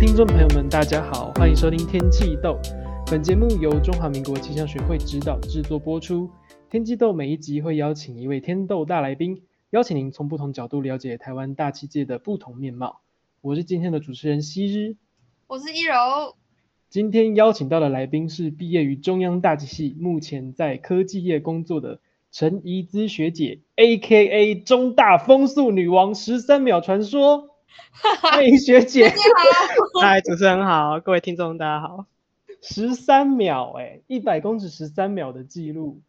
听众朋友们，大家好，欢迎收听《天气豆》。本节目由中华民国气象学会指导制作播出。《天气豆》每一集会邀请一位天豆大来宾，邀请您从不同角度了解台湾大气界的不同面貌。我是今天的主持人希日，我是一柔。今天邀请到的来宾是毕业于中央大气系，目前在科技业工作的陈怡姿学姐，A.K.A. 中大风速女王十三秒传说。欢迎学姐，你好，嗨，主持人好，各位听众大家好。十三秒，哎，一百公尺十三秒的记录，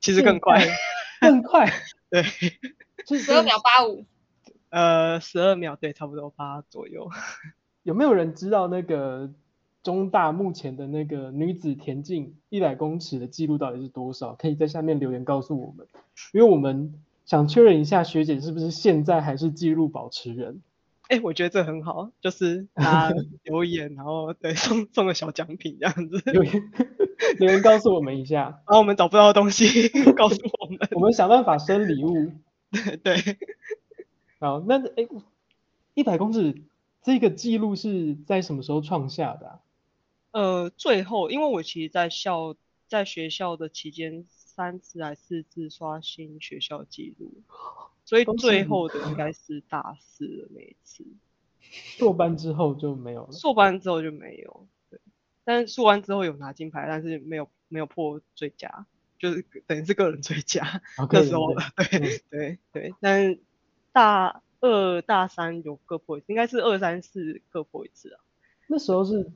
其实更快，更快，对，十二秒八五，呃，十二秒，对，差不多八左右。有没有人知道那个中大目前的那个女子田径一百公尺的记录到底是多少？可以在下面留言告诉我们，因为我们。想确认一下学姐是不是现在还是记录保持人？哎、欸，我觉得这很好，就是他留言，然后对送送个小奖品这样子。留言留言告诉我们一下，然后我们找不到的东西 告诉我们，我们想办法生礼物。对对。好，那哎，一百公尺这个记录是在什么时候创下的、啊？呃，最后，因为我其实在校在学校的期间。三次还是四次刷新学校记录，所以最后的应该是大四的那一次。硕班之后就没有了。硕班之后就没有，对。但是硕班之后有拿金牌，但是没有没有破最佳，就是等于是个人最佳。那、okay, 时候了，对对对，对。但是大二大三有各破一次，应该是二三四各破一次啊。那时候是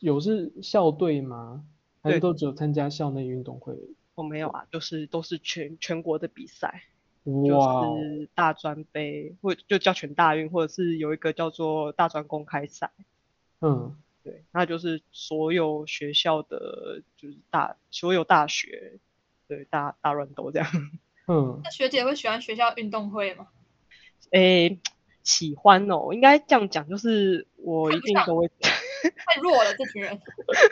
有是校队吗？还是都只有参加校内运动会？我、哦、没有啊，就是都是全全国的比赛，就是大专杯或就叫全大运，或者是有一个叫做大专公开赛。嗯，对，那就是所有学校的，就是大所有大学，对，大大乱斗这样。嗯，那学姐会喜欢学校运动会吗？诶，喜欢哦，应该这样讲，就是我一定都会。太弱了，这群人。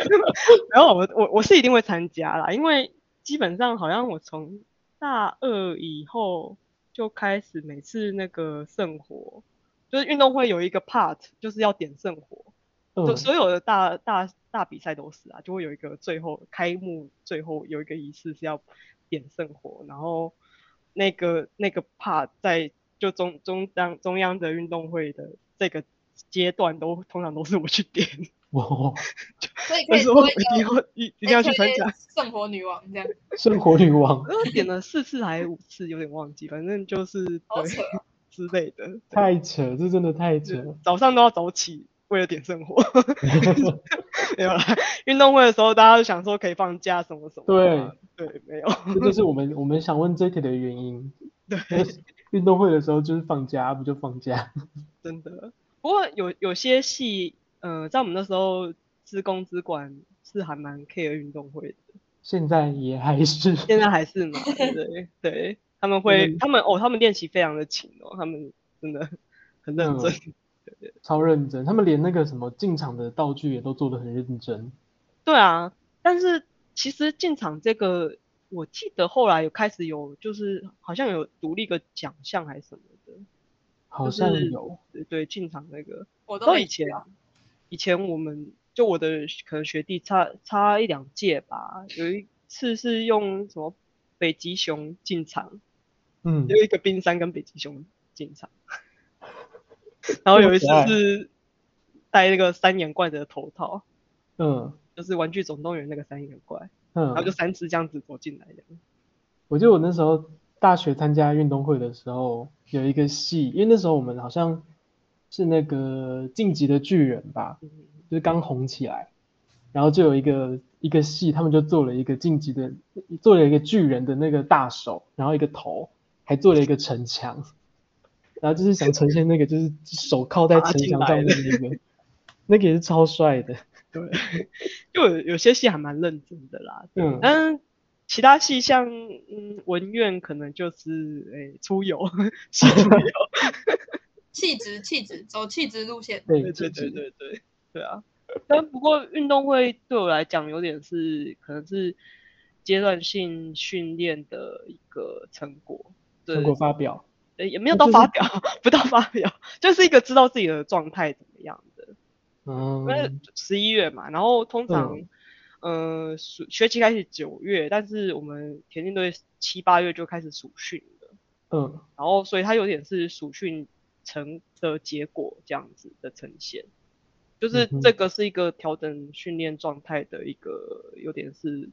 然后我我我是一定会参加啦，因为。基本上好像我从大二以后就开始每次那个圣火，就是运动会有一个 part 就是要点圣火，就、嗯、所有的大大大比赛都是啊，就会有一个最后开幕最后有一个仪式是要点圣火，然后那个那个 part 在就中中央中央的运动会的这个阶段都通常都是我去点。哇！所以可以说以后一一定要去参加圣火女王这样。圣火女王，我点了四次还是五次，有点忘记，反正就是对之类的。太扯，这真的太扯。早上都要早起，为了点圣火。没有啦，运动会的时候大家都想说可以放假什么什么。对对，没有。这就是我们我们想问这题的原因。对，运动会的时候就是放假，不就放假？真的。不过有有些戏。呃，在我们那时候，资工资管是还蛮 care 运动会的。现在也还是。现在还是嘛？对对 对，他们会，嗯、他们哦，他们练习非常的勤哦，他们真的很认真，嗯、对对，超认真。他们连那个什么进场的道具也都做得很认真。对啊，但是其实进场这个，我记得后来有开始有，就是好像有独立个奖项还是什么的。好像有。就是、对进场那个，我都以前啊。以前我们就我的可能学弟差差一两届吧，有一次是用什么北极熊进场，嗯，有一个冰山跟北极熊进场，然后有一次是戴那个三眼怪的头套，嗯，就是玩具总动员那个三眼怪，嗯，然后就三次这样子走进来的。我记得我那时候大学参加运动会的时候，有一个戏，因为那时候我们好像。是那个晋级的巨人吧，就是刚红起来，然后就有一个一个戏，他们就做了一个晋级的，做了一个巨人的那个大手，然后一个头，还做了一个城墙，然后就是想呈现那个就是手靠在城墙上面的那个，那个也是超帅的。对，就有有些戏还蛮认真的啦，嗯，但其他戏像嗯文苑可能就是哎、欸、出游，戏出游。气质，气质，走气质路线。对对对对对对，啊。但不过运动会对我来讲有点是可能是阶段性训练的一个成果。成果发表。也没有到发表，就是、不到发表，就是一个知道自己的状态怎么样的。嗯，因为十一月嘛，然后通常，嗯、呃，暑学期开始九月，但是我们田径队七八月就开始暑训了。嗯，然后所以它有点是暑训成的结果这样子的呈现，就是这个是一个调整训练状态的一个，有点是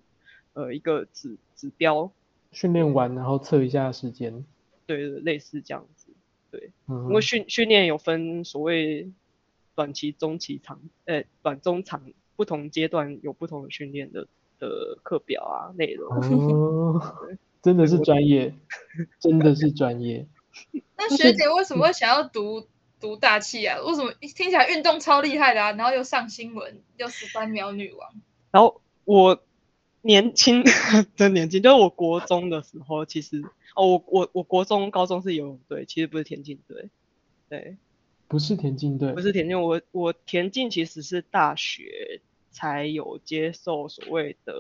呃一个指指标。训练完然后测一下时间。对，类似这样子。对，嗯，因为训训练有分所谓。短期、中期、长，呃，短、中、长不同阶段有不同的训练的的课表啊，内容。哦，真的是专业，真的是专业。那学姐为什么会想要读读大气啊？为什么听起来运动超厉害的啊？然后又上新闻，又十三秒女王。然后我年轻真年轻，就是我国中的时候，其实哦，我我我国中、高中是游泳队，其实不是田径队，对。不是田径队，不是田径，我我田径其实是大学才有接受所谓的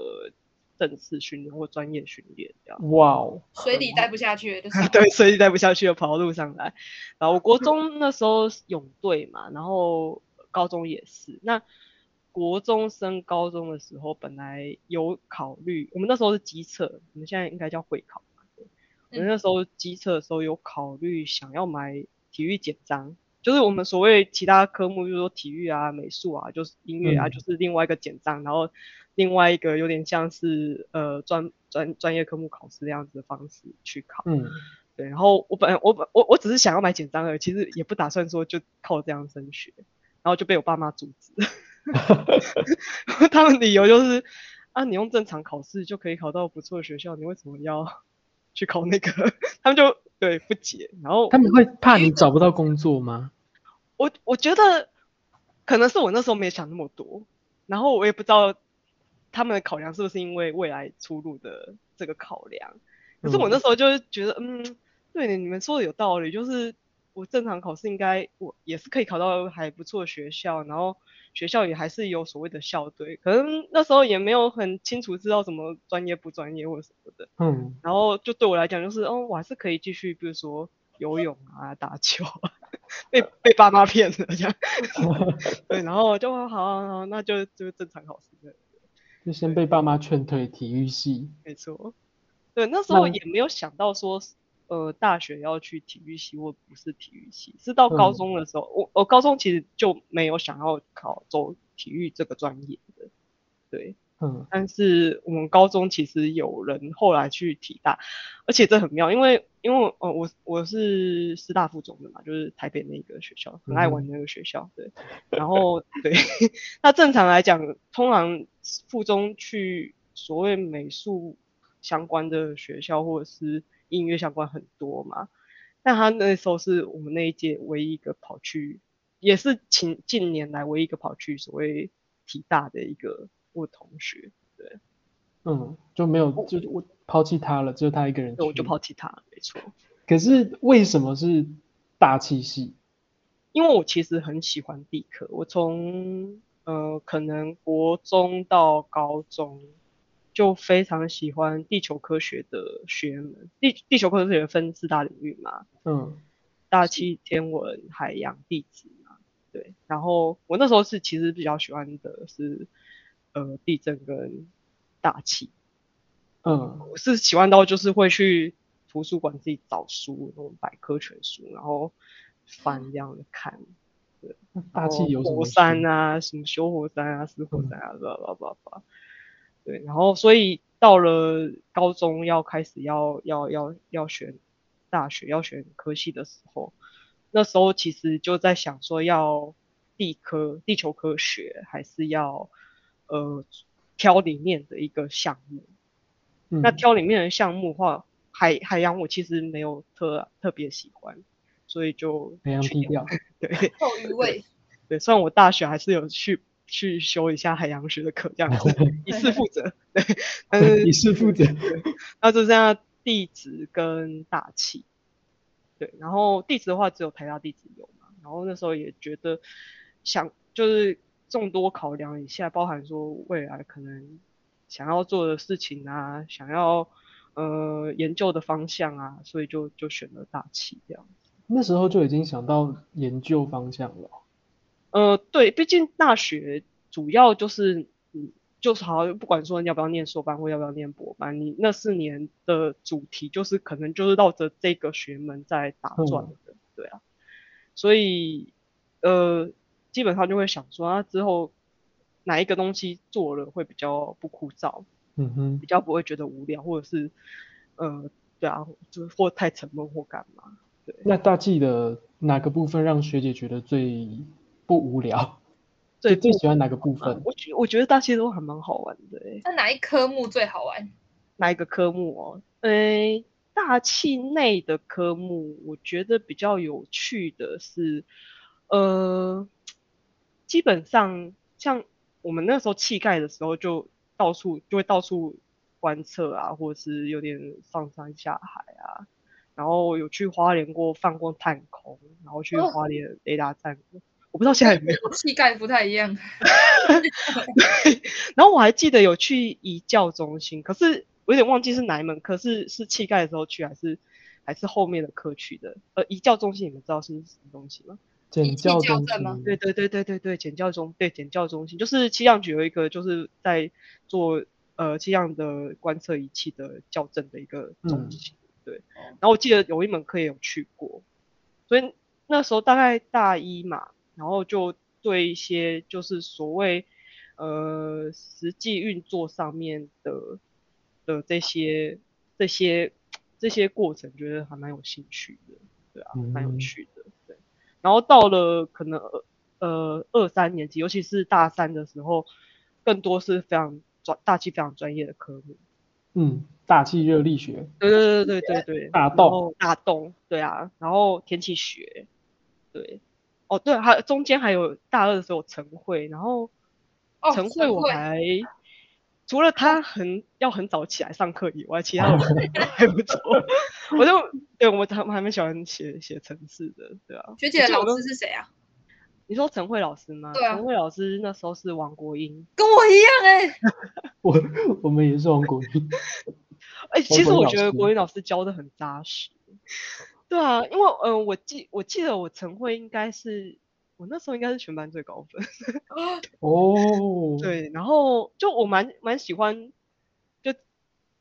正式训练或专业训练这样。哇哦，水里待不下去了，就 是对，水里待不下去了，跑到路上来。然后我国中 那时候泳队嘛，然后高中也是。那国中升高中的时候，本来有考虑，我们那时候是机测，我们现在应该叫会考嘛。我们那时候机测的时候有考虑想要买体育简章。就是我们所谓其他科目，就是说体育啊、美术啊，就是音乐啊，就是另外一个简章，嗯、然后另外一个有点像是呃专专专业科目考试这样子的方式去考。嗯，对。然后我本来我本我我只是想要买简章而已，其实也不打算说就靠这样升学，然后就被我爸妈阻止。他们理由就是啊，你用正常考试就可以考到不错的学校，你为什么要去考那个？他们就。对，不解，然后他们会怕你找不到工作吗？我我觉得可能是我那时候没想那么多，然后我也不知道他们的考量是不是因为未来出路的这个考量。可是我那时候就是觉得，嗯，嗯，对，你们说的有道理，就是我正常考试应该我也是可以考到还不错的学校，然后。学校也还是有所谓的校队，可能那时候也没有很清楚知道什么专业不专业或什么的。嗯，然后就对我来讲，就是哦，我还是可以继续，比如说游泳啊、打球啊，被被爸妈骗了这样。对，然后就好，好，好，那就就正常考试的。就先被爸妈劝退体育系。没错。对，那时候也没有想到说。呃，大学要去体育系或不是体育系，是到高中的时候，嗯、我我高中其实就没有想要考走体育这个专业的，对，嗯，但是我们高中其实有人后来去体大，而且这很妙，因为因为呃我我是师大附中的嘛，就是台北那个学校，很爱玩那个学校，对，然后对，那正常来讲，通常附中去所谓美术相关的学校或者是。音乐相关很多嘛，但他那时候是我们那一届唯一一个跑去，也是近近年来唯一一个跑去所谓体大的一个我同学，对，嗯，就没有就我抛弃他了，只有他一个人，我就抛弃他，没错。可是为什么是大气系？因为我其实很喜欢地科，我从呃可能国中到高中。就非常喜欢地球科学的学门，地地球科学分四大领域嘛，嗯，大气、天文、海洋、地质嘛，对。然后我那时候是其实比较喜欢的是，呃，地震跟大气，嗯，我是喜欢到就是会去图书馆自己找书，那种百科全书，然后翻这样的看，对。大气有什么？火山啊，什么修火山啊，死火山啊，叭叭叭叭。对，然后所以到了高中要开始要要要要选大学要选科系的时候，那时候其实就在想说要地科地球科学还是要呃挑里面的一个项目。嗯、那挑里面的项目的话，海海洋我其实没有特特别喜欢，所以就海洋低调。对，后余味。对，虽然我大学还是有去。去修一下海洋学的课，这样子以示负责。对，但是 以示负责。那就这样，地址跟大气。对，然后地址的话只有台大地址有嘛。然后那时候也觉得想就是众多考量一下，包含说未来可能想要做的事情啊，想要呃研究的方向啊，所以就就选了大气这样子。那时候就已经想到研究方向了。呃，对，毕竟大学主要就是，嗯，就是好像不管说你要不要念硕班或要不要念博班，你那四年的主题就是可能就是绕着这个学门在打转的，嗯、对啊，所以呃，基本上就会想说，啊，之后哪一个东西做了会比较不枯燥，嗯哼，比较不会觉得无聊，或者是呃，对啊，就或太沉闷或干嘛。对，那大气的哪个部分让学姐觉得最不无聊？最最喜欢哪个部分？我觉我觉得大气都还蛮好玩的。那哪一科目最好玩？哪一个科目哦？诶，大气内的科目，我觉得比较有趣的是，呃，基本上像我们那时候气概的时候，就到处就会到处观测啊，或者是有点上山下海啊。然后有去花莲过放过探空，然后去花莲雷达站过，哦、我不知道现在有没有。气概不太一样。然后我还记得有去仪教中心，可是我有点忘记是哪一门课，是是气概的时候去，还是还是后面的课去的？呃，仪教中心你们知道是什么东西吗？检教中心吗？对对对对对对，检教中对检教中心就是气象局有一个就是在做呃气象的观测仪器的校正的一个中心。嗯对，然后我记得有一门课也有去过，所以那时候大概大一嘛，然后就对一些就是所谓呃实际运作上面的的这些这些这些过程，觉得还蛮有兴趣的，对啊，蛮有趣的，对。然后到了可能呃二三年级，尤其是大三的时候，更多是非常专大气非常专业的科目。嗯，大气热力学，对对对对对对，大动大动，对啊，然后天气学，对，哦对，还中间还有大二的时候晨会，然后晨会我还、哦、除了他很要很早起来上课以外，其他我 还不错，我就对我们他们还蛮喜欢写写程式的，对啊。学姐的老师是谁啊？你说陈慧老师吗？对啊，陈慧老师那时候是王国英，跟我一样 哎、欸。我我们也是王国英。哎、欸，其实我觉得国英老师教的很扎实。对啊，因为嗯、呃，我记我记得我晨会应该是我那时候应该是全班最高分。哦。对，然后就我蛮蛮喜欢，就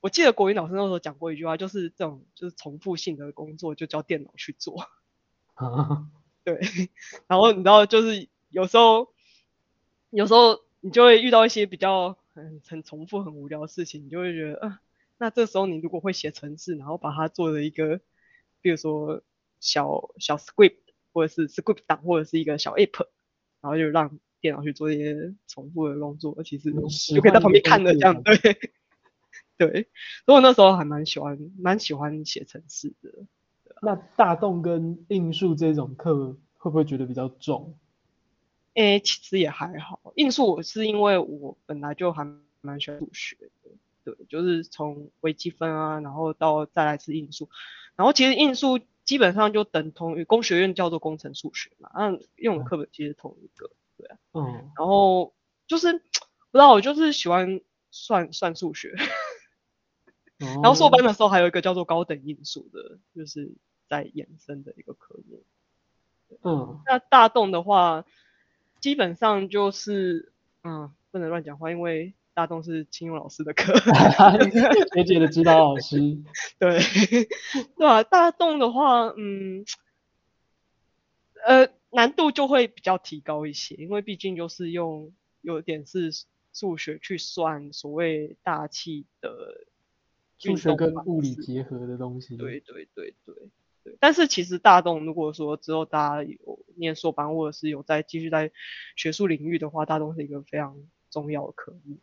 我记得国语老师那时候讲过一句话，就是这种就是重复性的工作就叫电脑去做。啊。对，然后你知道，就是有时候，有时候你就会遇到一些比较很很重复、很无聊的事情，你就会觉得，啊，那这时候你如果会写程式，然后把它做了一个，比如说小小 script，或者是 script 档，或者是一个小 app，然后就让电脑去做一些重复的工作，其实就可以在旁边看着这样，对，对，所以我那时候还蛮喜欢，蛮喜欢写程式的。那大动跟应数这种课会不会觉得比较重？诶、欸，其实也还好。应数我是因为我本来就还蛮喜欢数学的，对，就是从微积分啊，然后到再来是应数，然后其实应数基本上就等同于工学院叫做工程数学嘛，那用的课本其实同一个，对啊。嗯。然后就是不知道我就是喜欢算算数学，然后硕班的时候还有一个叫做高等应数的，就是。在衍生的一个科目，嗯，那大动的话，基本上就是，嗯，不能乱讲话，因为大动是清用老师的课，学姐的指导老师，对，对啊，大动的话，嗯，呃，难度就会比较提高一些，因为毕竟就是用有点是数学去算所谓大气的，数学跟物理结合的东西，对对对对。对，但是其实大动如果说之后大家有念硕班，或者是有在继续在学术领域的话，大动是一个非常重要的科目。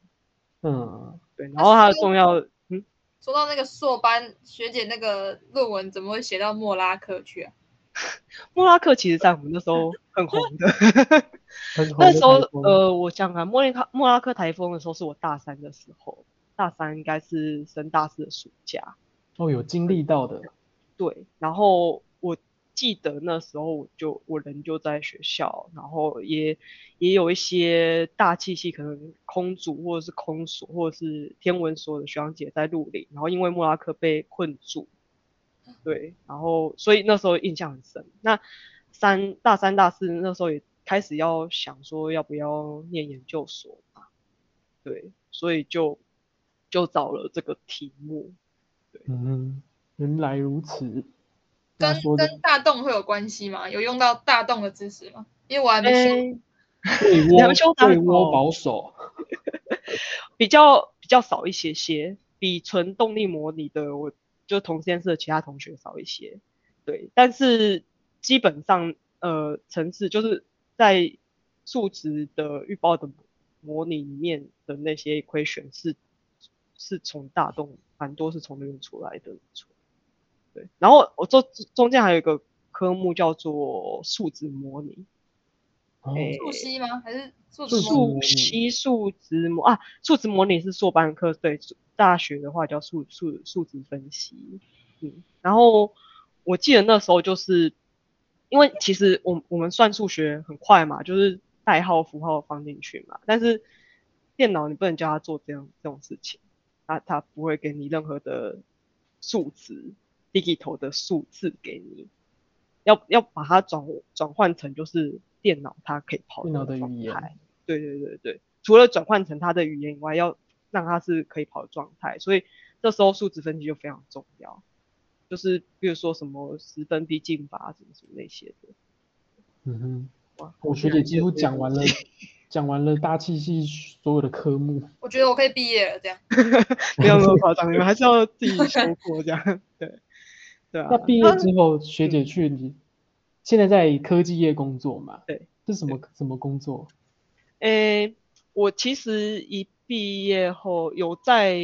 嗯，对。然后它的重要，嗯，说到那个硕班学姐那个论文，怎么会写到莫拉克去啊？莫拉克其实在我们那时候很红的。那时候呃，我想看莫拉克莫拉克台风的时候是我大三的时候，大三应该是升大四的暑假。哦，有经历到的。对，然后我记得那时候我就我人就在学校，然后也也有一些大气系可能空组或者是空所或者是天文所的学长姐在录影，然后因为莫拉克被困住，对，然后所以那时候印象很深。那三大三大四那时候也开始要想说要不要念研究所嘛，对，所以就就找了这个题目。对，嗯，原来如此。跟跟大洞会有关系吗？有用到大洞的知识吗？因为我还没修。对窝对窝保守，比较比较少一些些，比纯动力模拟的我就同实验室的其他同学少一些。对，但是基本上呃层次就是在数值的预报的模拟里面的那些 equation 是是从大洞蛮多是从那边出来的。对，然后我中中间还有一个科目叫做数值模拟，哦，数析吗？还是数数析数值模啊？数值模拟是硕班课，对，大学的话叫数数数值分析。嗯，然后我记得那时候就是，因为其实我我们算数学很快嘛，就是代号符号放进去嘛，但是电脑你不能叫它做这样这种事情，它它不会给你任何的数值。Digital 的数字给你，要要把它转转换成就是电脑它可以跑的，电脑的语言。对对对对，除了转换成它的语言以外，要让它是可以跑的状态，所以这时候数值分析就非常重要。就是比如说什么十分逼近法什么什么那些的。嗯哼，哇，我学姐几乎讲完了。讲完了大气系所有的科目，我觉得我可以毕业了。这样 没有那么夸张，你们还是要自己修过这样。对。对啊，那毕业之后，学姐去你现在在科技业工作嘛？对，是什么什么工作？诶，我其实一毕业后有在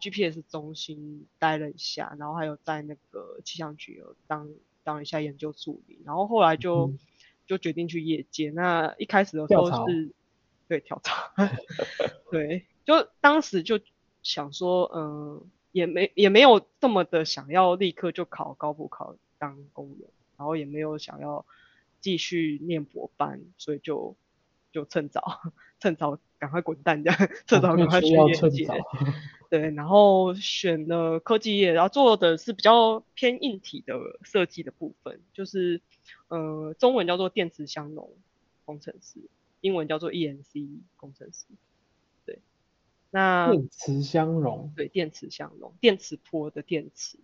GPS 中心待了一下，然后还有在那个气象局有当当一下研究助理，然后后来就、嗯、就决定去业界。那一开始的时候是，对，跳槽，对，就当时就想说，嗯。也没也没有这么的想要立刻就考高普考当公务员，然后也没有想要继续念博班，所以就就趁早趁早赶快滚蛋这样，趁早赶快去业界。对，然后选了科技业，然后做的是比较偏硬体的设计的部分，就是呃中文叫做电磁相容工程师，英文叫做 ENC 工程师。那电磁相容，对，电磁相容，电磁波的电磁。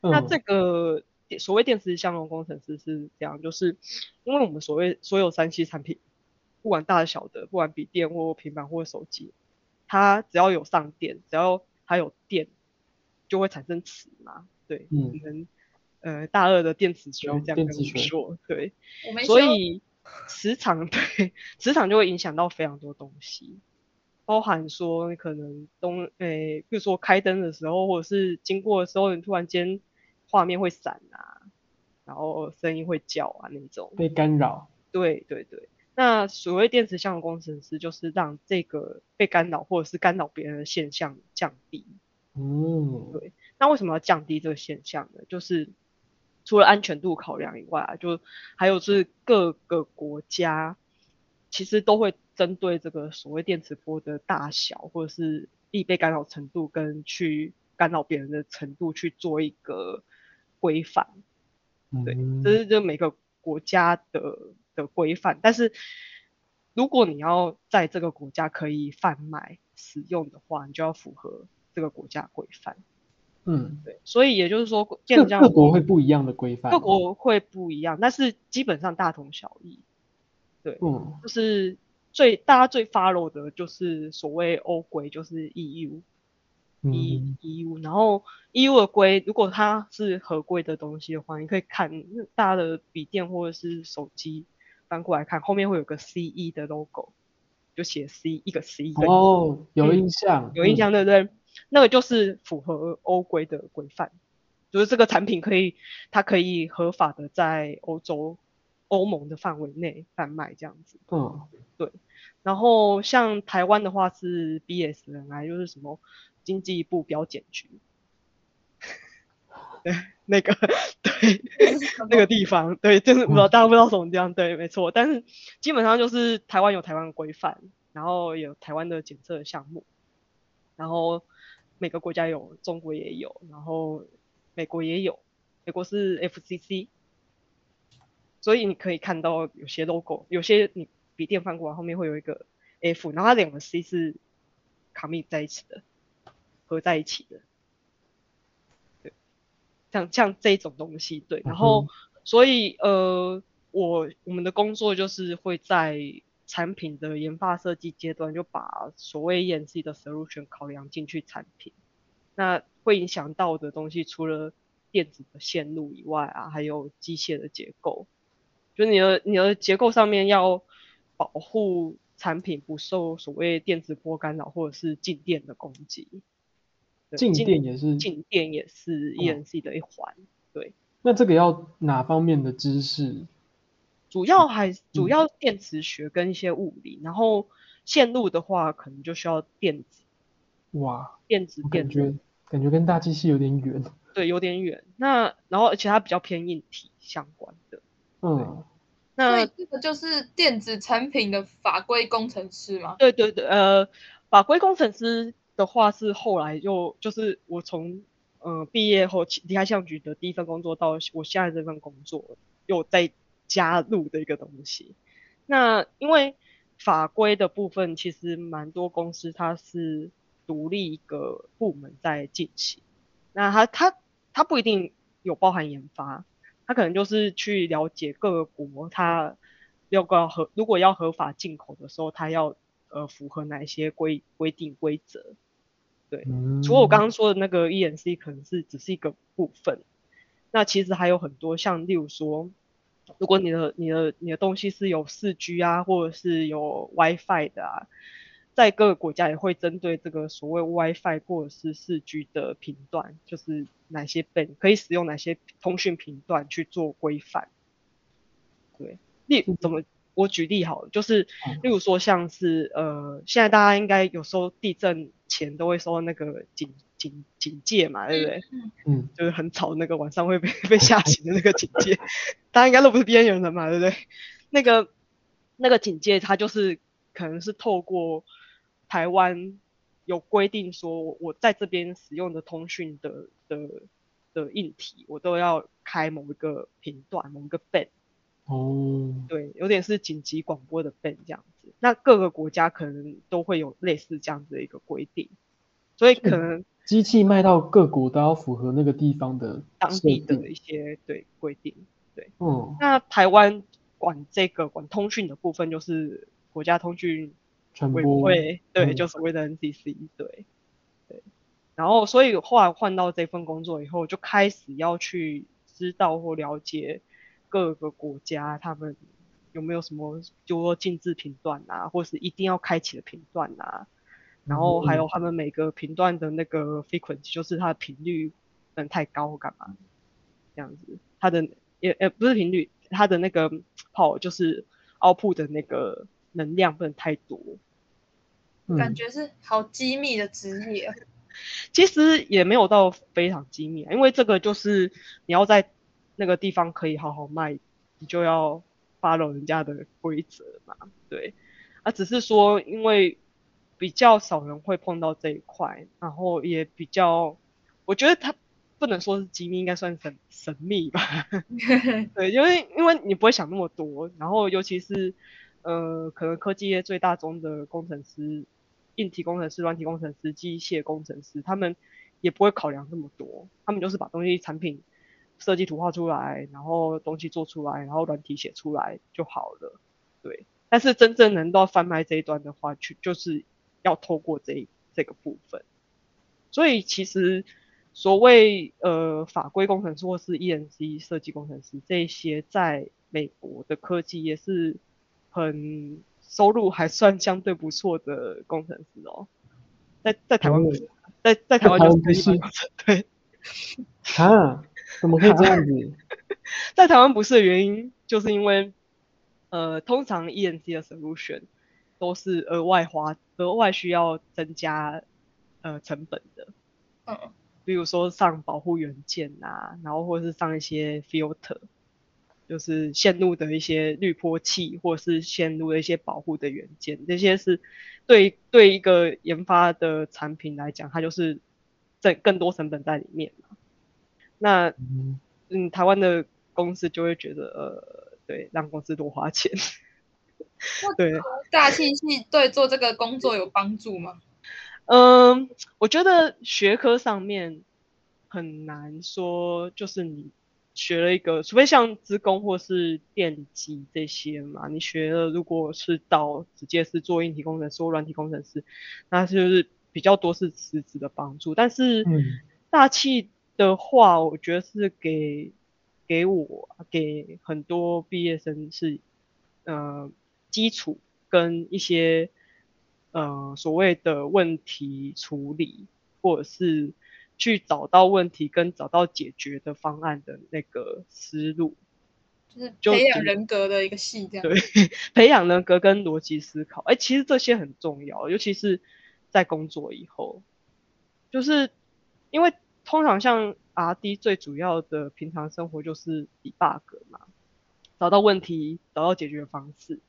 嗯、那这个所谓电磁相容工程师是这样，就是因为我们所谓所有三 C 产品，不管大小的，不管笔电或平板或手机，它只要有上电，只要它有电，就会产生磁嘛。对，嗯，可能呃大二的电磁学这样跟你说，对，所以磁场 对磁场就会影响到非常多东西。包含说你可能东诶、欸，比如说开灯的时候，或者是经过的时候，你突然间画面会闪啊，然后声音会叫啊那种。被干扰。对对对，那所谓电磁相容工程师就是让这个被干扰或者是干扰别人的现象降低。嗯。对，那为什么要降低这个现象呢？就是除了安全度考量以外啊，就还有是各个国家其实都会。针对这个所谓电磁波的大小，或者是易被干扰程度，跟去干扰别人的程度去做一个规范，对，这是就每个国家的的规范。但是如果你要在这个国家可以贩卖使用的话，你就要符合这个国家规范。嗯，对，所以也就是说，各国会不一样的规范，各国会不一样，但是基本上大同小异。对，嗯，就是。最大家最 follow 的就是所谓欧规，就是 EU，E、嗯、EU，然后 EU 的规，如果它是合规的东西的话，你可以看大家的笔电或者是手机翻过来看，后面会有个 CE 的 logo，就写 C 一个 C 一个 E。哦，有印象，嗯、有印象对不对？那个就是符合欧规的规范，就是这个产品可以，它可以合法的在欧洲。欧盟的范围内贩卖这样子，嗯，对。然后像台湾的话是 BSNI，就是什么经济部标检局，对，那个对，那个地方，对，就是不知道大家不知道什么地方，对，没错。但是基本上就是台湾有台湾的规范，然后有台湾的检测项目，然后每个国家有，中国也有，然后美国也有，美国是 FCC。所以你可以看到有些 logo，有些你笔电翻过来后面会有一个 F，然后它两个 C 是 commit 在一起的，合在一起的。对，像像这种东西，对，然后、嗯、所以呃，我我们的工作就是会在产品的研发设计阶段就把所谓 ENC 的 solution 考量进去产品。那会影响到的东西，除了电子的线路以外啊，还有机械的结构。就你的你的结构上面要保护产品不受所谓电磁波干扰或者是静电的攻击。静电也是静电也是 ENC 的一环。哦、对。那这个要哪方面的知识？主要还主要电磁学跟一些物理，嗯、然后线路的话可能就需要电子。哇，电子电子。感觉跟大机器有点远，对，有点远。那然后而且它比较偏硬体相关的，嗯，那这个就是电子产品的法规工程师吗？对对对，呃，法规工程师的话是后来又就是我从呃毕业后离开相局的第一份工作到我现在这份工作又再加入的一个东西。那因为法规的部分其实蛮多公司它是。独立一个部门在进行，那它它它不一定有包含研发，他可能就是去了解各个国，他要个合如果要合法进口的时候，他要呃符合哪一些规规定规则。对，嗯、除了我刚刚说的那个 ENC 可能是只是一个部分，那其实还有很多，像例如说，如果你的你的你的东西是有四 G 啊，或者是有 WiFi 的啊。在各个国家也会针对这个所谓 WiFi 或者是四 G 的频段，就是哪些 band 可以使用哪些通讯频段去做规范。对，例怎么我举例好了，就是例如说像是呃，现在大家应该有时候地震前都会收到那个警警警戒嘛，对不对？嗯，就是很吵那个晚上会被被吓醒的那个警戒，大家应该都不是边缘人嘛，对不对？那个那个警戒它就是可能是透过台湾有规定说，我在这边使用的通讯的的的硬体，我都要开某一个频段，某一个 band。哦，对，有点是紧急广播的 band 这样子。那各个国家可能都会有类似这样子的一个规定，所以可能机器卖到各国都要符合那个地方的当地的一些对规定。对，嗯，那台湾管这个管通讯的部分就是国家通讯。传播会对，嗯、就所谓的 NCC 对对，然后所以后来换到这份工作以后，就开始要去知道或了解各个国家他们有没有什么，就说禁止频段啊，或是一定要开启的频段啊，然后还有他们每个频段的那个 frequency，就是它的频率不能太高干嘛，这样子，它的也呃不是频率，它的那个 power 就是 output 的那个。能量不能太多，感觉是好机密的职业。嗯、其实也没有到非常机密，因为这个就是你要在那个地方可以好好卖，你就要 follow 人家的规则嘛。对，啊，只是说因为比较少人会碰到这一块，然后也比较，我觉得它不能说是机密，应该算神神秘吧。对，因为因为你不会想那么多，然后尤其是。呃，可能科技业最大宗的工程师，硬体工程师、软体工程师、机械工程师，他们也不会考量这么多，他们就是把东西产品设计图画出来，然后东西做出来，然后软体写出来就好了。对，但是真正能到贩卖这一端的话，去就是要透过这这个部分。所以其实所谓呃法规工程师或是 EMC 设计工程师这些，在美国的科技也是。很收入还算相对不错的工程师哦，在在台湾不是，在在台湾就是 对，啊，怎么可以这样子？在台湾不是的原因，就是因为呃，通常 ENC 的 solution 都是额外花、额外需要增加呃成本的，嗯，比如说上保护元件啊，然后或者是上一些 filter。就是线路的一些滤波器，或是线路的一些保护的元件，这些是对对一个研发的产品来讲，它就是在更多成本在里面嘛。那嗯，台湾的公司就会觉得，呃，对，让公司多花钱。对，大气系对做这个工作有帮助吗？嗯，我觉得学科上面很难说，就是你学了一个，除非像资工或是电机这些嘛，你学了，如果是到直接是做硬体工程师或软体工程师，那就是比较多是实质的帮助。但是大气的话，我觉得是给给我给很多毕业生是，呃。基础跟一些呃所谓的问题处理，或者是去找到问题跟找到解决的方案的那个思路，就是培养人格的一个系这样。对，培养人格跟逻辑思考，哎、欸，其实这些很重要，尤其是在工作以后，就是因为通常像 RD 最主要的平常生活就是 debug 嘛，找到问题，找到解决的方式。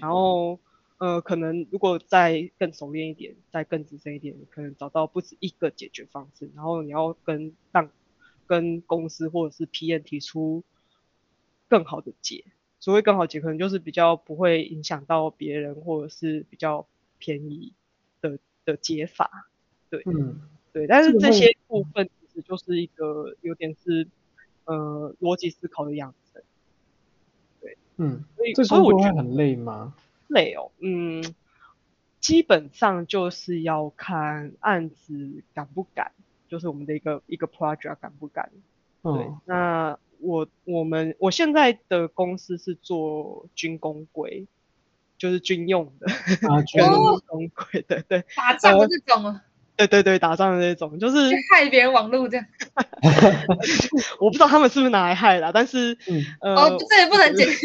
然后，呃，可能如果再更熟练一点，再更资深一点，可能找到不止一个解决方式。然后你要跟让跟公司或者是 PM 提出更好的解。所谓更好解，可能就是比较不会影响到别人，或者是比较便宜的的解法。对，嗯，对。但是这些部分其实就是一个有点是呃逻辑思考的养成。对。嗯，所以所以我觉得很累吗？累哦，嗯，基本上就是要看案子敢不敢，就是我们的一个一个 project 敢不敢。嗯、对，那我我们我现在的公司是做军工规，就是军用的，啊，军工规，对对，打仗的这种啊。对对对，打仗的那种，就是害别人网路这样。我不知道他们是不是拿来害的，但是，嗯、呃，哦，这也不能解释，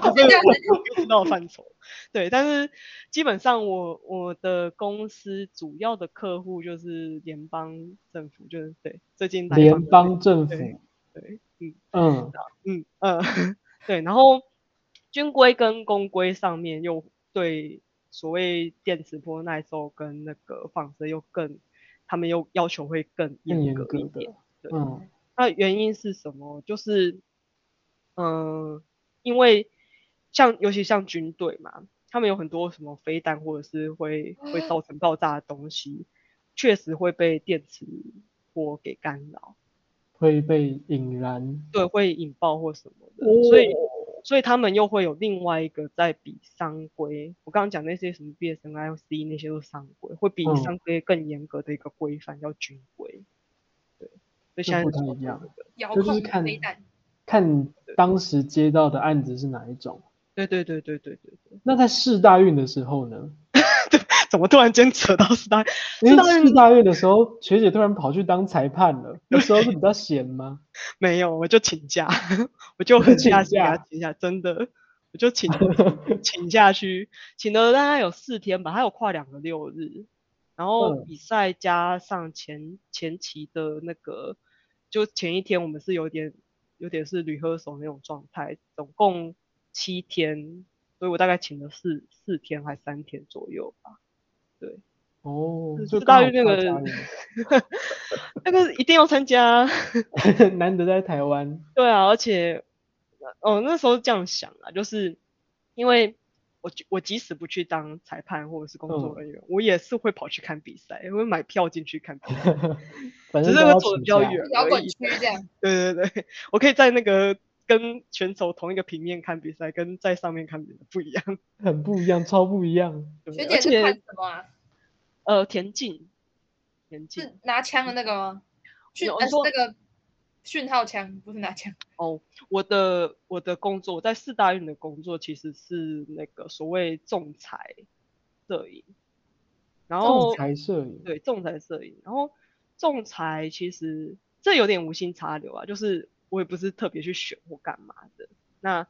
不是我不知道范畴。对，但是基本上我我的公司主要的客户就是联邦政府，就是对最近联邦政府，对，对嗯嗯嗯嗯，对，然后军规跟公规上面又对。所谓电磁波耐受跟那个放射又更，他们又要求会更严格一点。对，嗯，那原因是什么？就是，嗯、呃，因为像尤其像军队嘛，他们有很多什么飞弹或者是会会造成爆炸的东西，确实会被电磁波给干扰，会被引燃，对，会引爆或什么的，哦、所以。所以他们又会有另外一个在比商规，我刚刚讲那些什么 BSNLC 那些都是商规，会比商规更严格的一个规范叫军规。对，所以现在不太一样，就是看看当时接到的案子是哪一种。对对对对对对对。那在试大运的时候呢？怎么突然间扯到四大？因为四大运的时候，学姐突然跑去当裁判了。那时候是比较闲吗？没有，我就请假，我就很请假，请假，真的，我就请 请假去，请了大概有四天吧，还有跨两个六日，然后比赛加上前前期的那个，就前一天我们是有点有点是 rehearsal 那种状态，总共七天，所以我大概请了四四天还三天左右吧。对，哦，就大于那个，那个一定要参加，难得在台湾。对啊，而且，哦，那时候这样想啊，就是因为我我即使不去当裁判或者是工作人员，嗯、我也是会跑去看比赛，我会买票进去看比赛，反正只是会走的比较远，摇滚区这样。对对对，我可以在那个跟选手同一个平面看比赛，跟在上面看比赛不一样，很不一样，超不一样。学姐是看什么啊？呃，田径，田径是拿枪的那个吗？讯，呃，是那个讯号枪，不是拿枪。哦，我的我的工作，我在四大运的工作其实是那个所谓仲裁摄影，然后仲裁摄影，对，仲裁摄影，然后仲裁其实这有点无心插柳啊，就是我也不是特别去选或干嘛的。那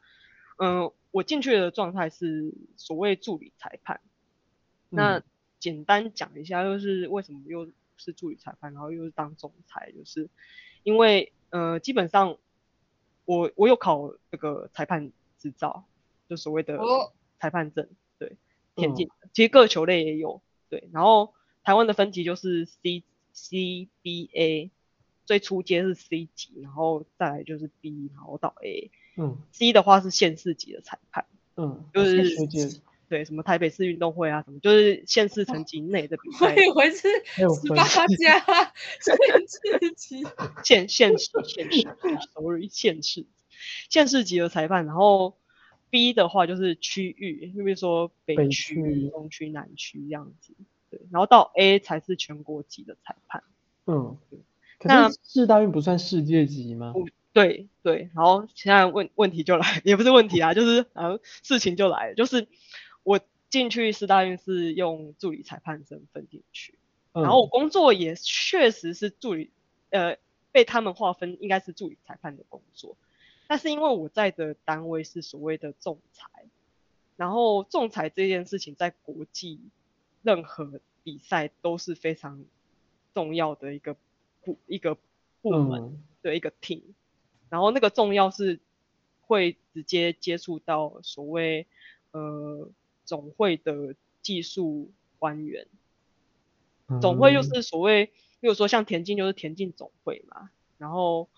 嗯，呃，我进去的状态是所谓助理裁判，那。嗯简单讲一下，就是为什么又是助理裁判，然后又是当总裁，就是因为呃，基本上我我有考这个裁判执照，就所谓的裁判证，对，田径，其实各球类也有，对，然后台湾的分级就是 C C B A，最初阶是 C 级，然后再来就是 B，然后到 A，嗯，C 的话是县市级的裁判，嗯，就是对什么台北市运动会啊什么，就是县市层级内的比我赛，以为是十八家县市级，县县市县市，sorry 县市县市级的裁判，然后 B 的话就是区域，就比如说北北区、区东区、南区这样子，对，然后到 A 才是全国级的裁判。嗯，可那是世大运不算世界级吗？对对，然后现在问问题就来，也不是问题啊，就是然后事情就来了，就是我进去四大运是用助理裁判身份进去，嗯、然后我工作也确实是助理，呃，被他们划分应该是助理裁判的工作，但是因为我在的单位是所谓的仲裁，然后仲裁这件事情在国际任何比赛都是非常重要的一个部一个部门的一个 team。嗯然后那个重要是会直接接触到所谓呃总会的技术官员，总会就是所谓，比如说像田径就是田径总会嘛，然后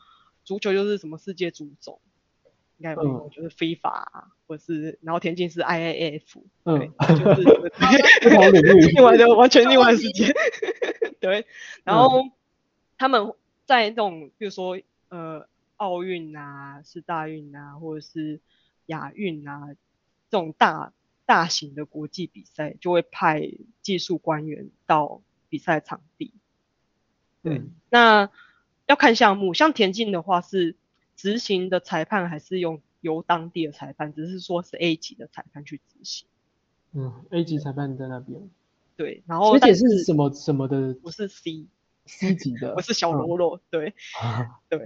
足球就是什么世界足总，应该有听过，就是 FIFA、啊、或是，然后田径是 IAAF，嗯，对，就是 另外的完全另外的世界，对，然后、嗯、他们在那种比如说呃。奥运啊，是大运啊，或者是亚运啊，这种大大型的国际比赛，就会派技术官员到比赛场地。对，嗯、那要看项目，像田径的话是执行的裁判还是用由当地的裁判，只是说是 A 级的裁判去执行。嗯，A 级裁判在那边。对，然后而且是什么什么的？不是 C。C 级的，我是小喽啰，嗯、对，啊、对，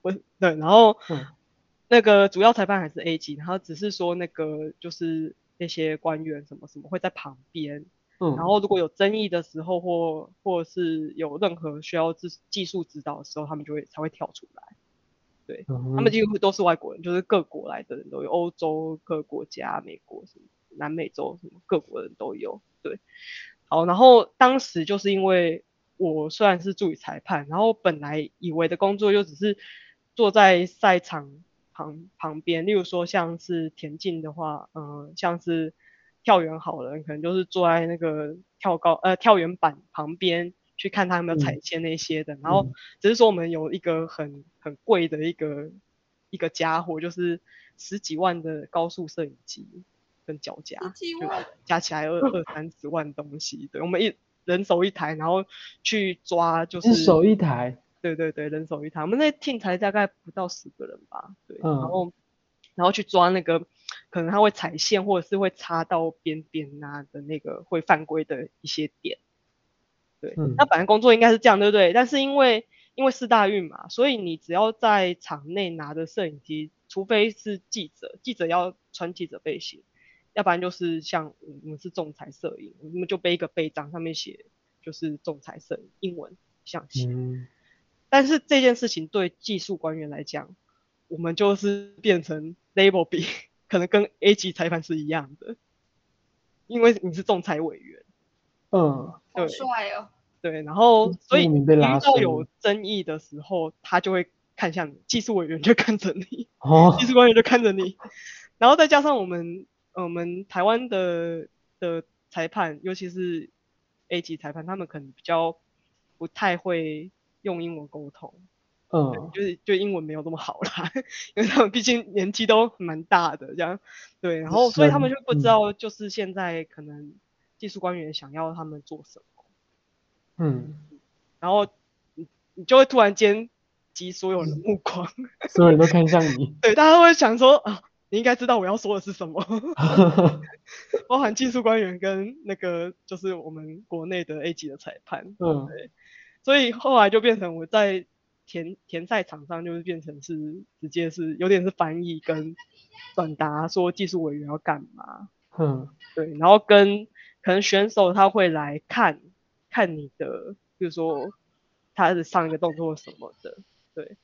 我对，然后、嗯、那个主要裁判还是 A 级，然后只是说那个就是那些官员什么什么会在旁边，嗯，然后如果有争议的时候或或是有任何需要技技术指导的时候，他们就会才会跳出来，对，嗯、他们几乎都是外国人，就是各国来的人都有，欧洲各国家、美国什么、南美洲什么各国人都有，对，好，然后当时就是因为。我虽然是助理裁判，然后本来以为的工作就只是坐在赛场旁旁边，例如说像是田径的话，嗯、呃，像是跳远好了，可能就是坐在那个跳高呃跳远板旁边去看他有没有踩线那些的，嗯、然后只是说我们有一个很很贵的一个一个家伙，就是十几万的高速摄影机跟脚架，就加起来二二三十万东西，对，我们一。人手一台，然后去抓，就是人手一台，对对对，人手一台。我们那 team 才大概不到十个人吧，对，嗯、然后然后去抓那个可能他会踩线或者是会插到边边啊的那个会犯规的一些点，对，嗯、那本来工作应该是这样，对不对？但是因为因为四大运嘛，所以你只要在场内拿着摄影机，除非是记者，记者要穿记者背心。要不然就是像我们是仲裁摄影，我们就背一个背章，上面写就是仲裁摄影，英文像写。嗯、但是这件事情对技术官员来讲，我们就是变成 label 比 可能跟 A 级裁判是一样的，因为你是仲裁委员。嗯，对，好帅哦。对，然后所以遇到有争议的时候，嗯、他就会看向你，技术委员就看着你，哦、技术官员就看着你，然后再加上我们。我们台湾的的裁判，尤其是 A 级裁判，他们可能比较不太会用英文沟通，嗯，就是就英文没有那么好啦，因为他们毕竟年纪都蛮大的，这样，对，然后所以他们就不知道，就是现在可能技术官员想要他们做什么，嗯，然后你你就会突然间集所有人的目光，所有人都看向你，对，大家都会想说啊。你应该知道我要说的是什么，包含技术官员跟那个就是我们国内的 A 级的裁判，嗯，对，所以后来就变成我在田田赛场上就是变成是直接是有点是翻译跟转达说技术委员要干嘛，嗯，对，然后跟可能选手他会来看看你的，比如说他是上一个动作什么的，对。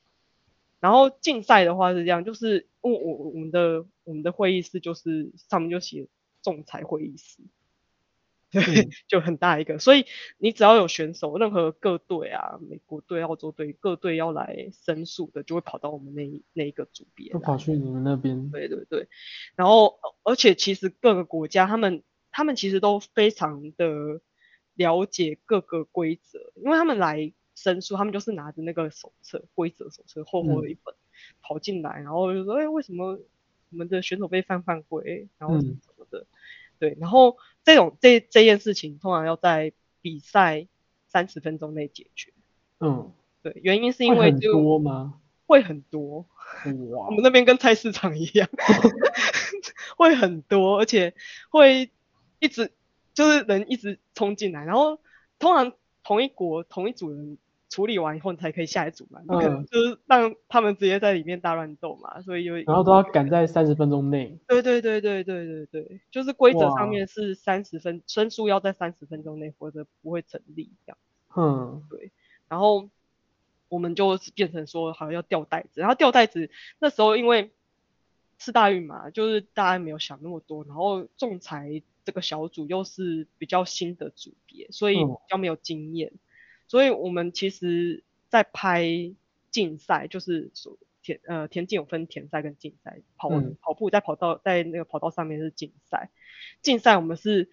然后竞赛的话是这样，就是我我我们的我们的会议室就是上面就写仲裁会议室，对，就很大一个。所以你只要有选手，任何各队啊，美国队、澳洲队各队要来申诉的，就会跑到我们那一那一个组别，都跑去你们那边。对对对。然后，而且其实各个国家他们他们其实都非常的了解各个规则，因为他们来申诉，他们就是拿着那个手册、规则手册厚厚的一本、嗯、跑进来，然后就说：“哎，为什么我们的选手被犯犯规？”然后什么的。嗯对，然后这种这这件事情通常要在比赛三十分钟内解决。嗯，对，原因是因为就多吗？会很多，哇，我们那边跟菜市场一样，会很多，而且会一直就是人一直冲进来，然后通常同一国同一组人。处理完以后，你才可以下一组嘛，不可能就是让他们直接在里面大乱斗嘛，所以有然后都要赶在三十分钟内。对对对对对对对，就是规则上面是三十分，申诉要在三十分钟内，否则不会成立这样。嗯，对。然后我们就变成说，好像要吊袋子，然后吊袋子那时候因为是大运嘛，就是大家没有想那么多，然后仲裁这个小组又是比较新的组别，所以比较没有经验。嗯所以我们其实，在拍竞赛，就是说田呃田径有分田赛跟竞赛，跑、嗯、跑步在跑道在那个跑道上面是竞赛，竞赛我们是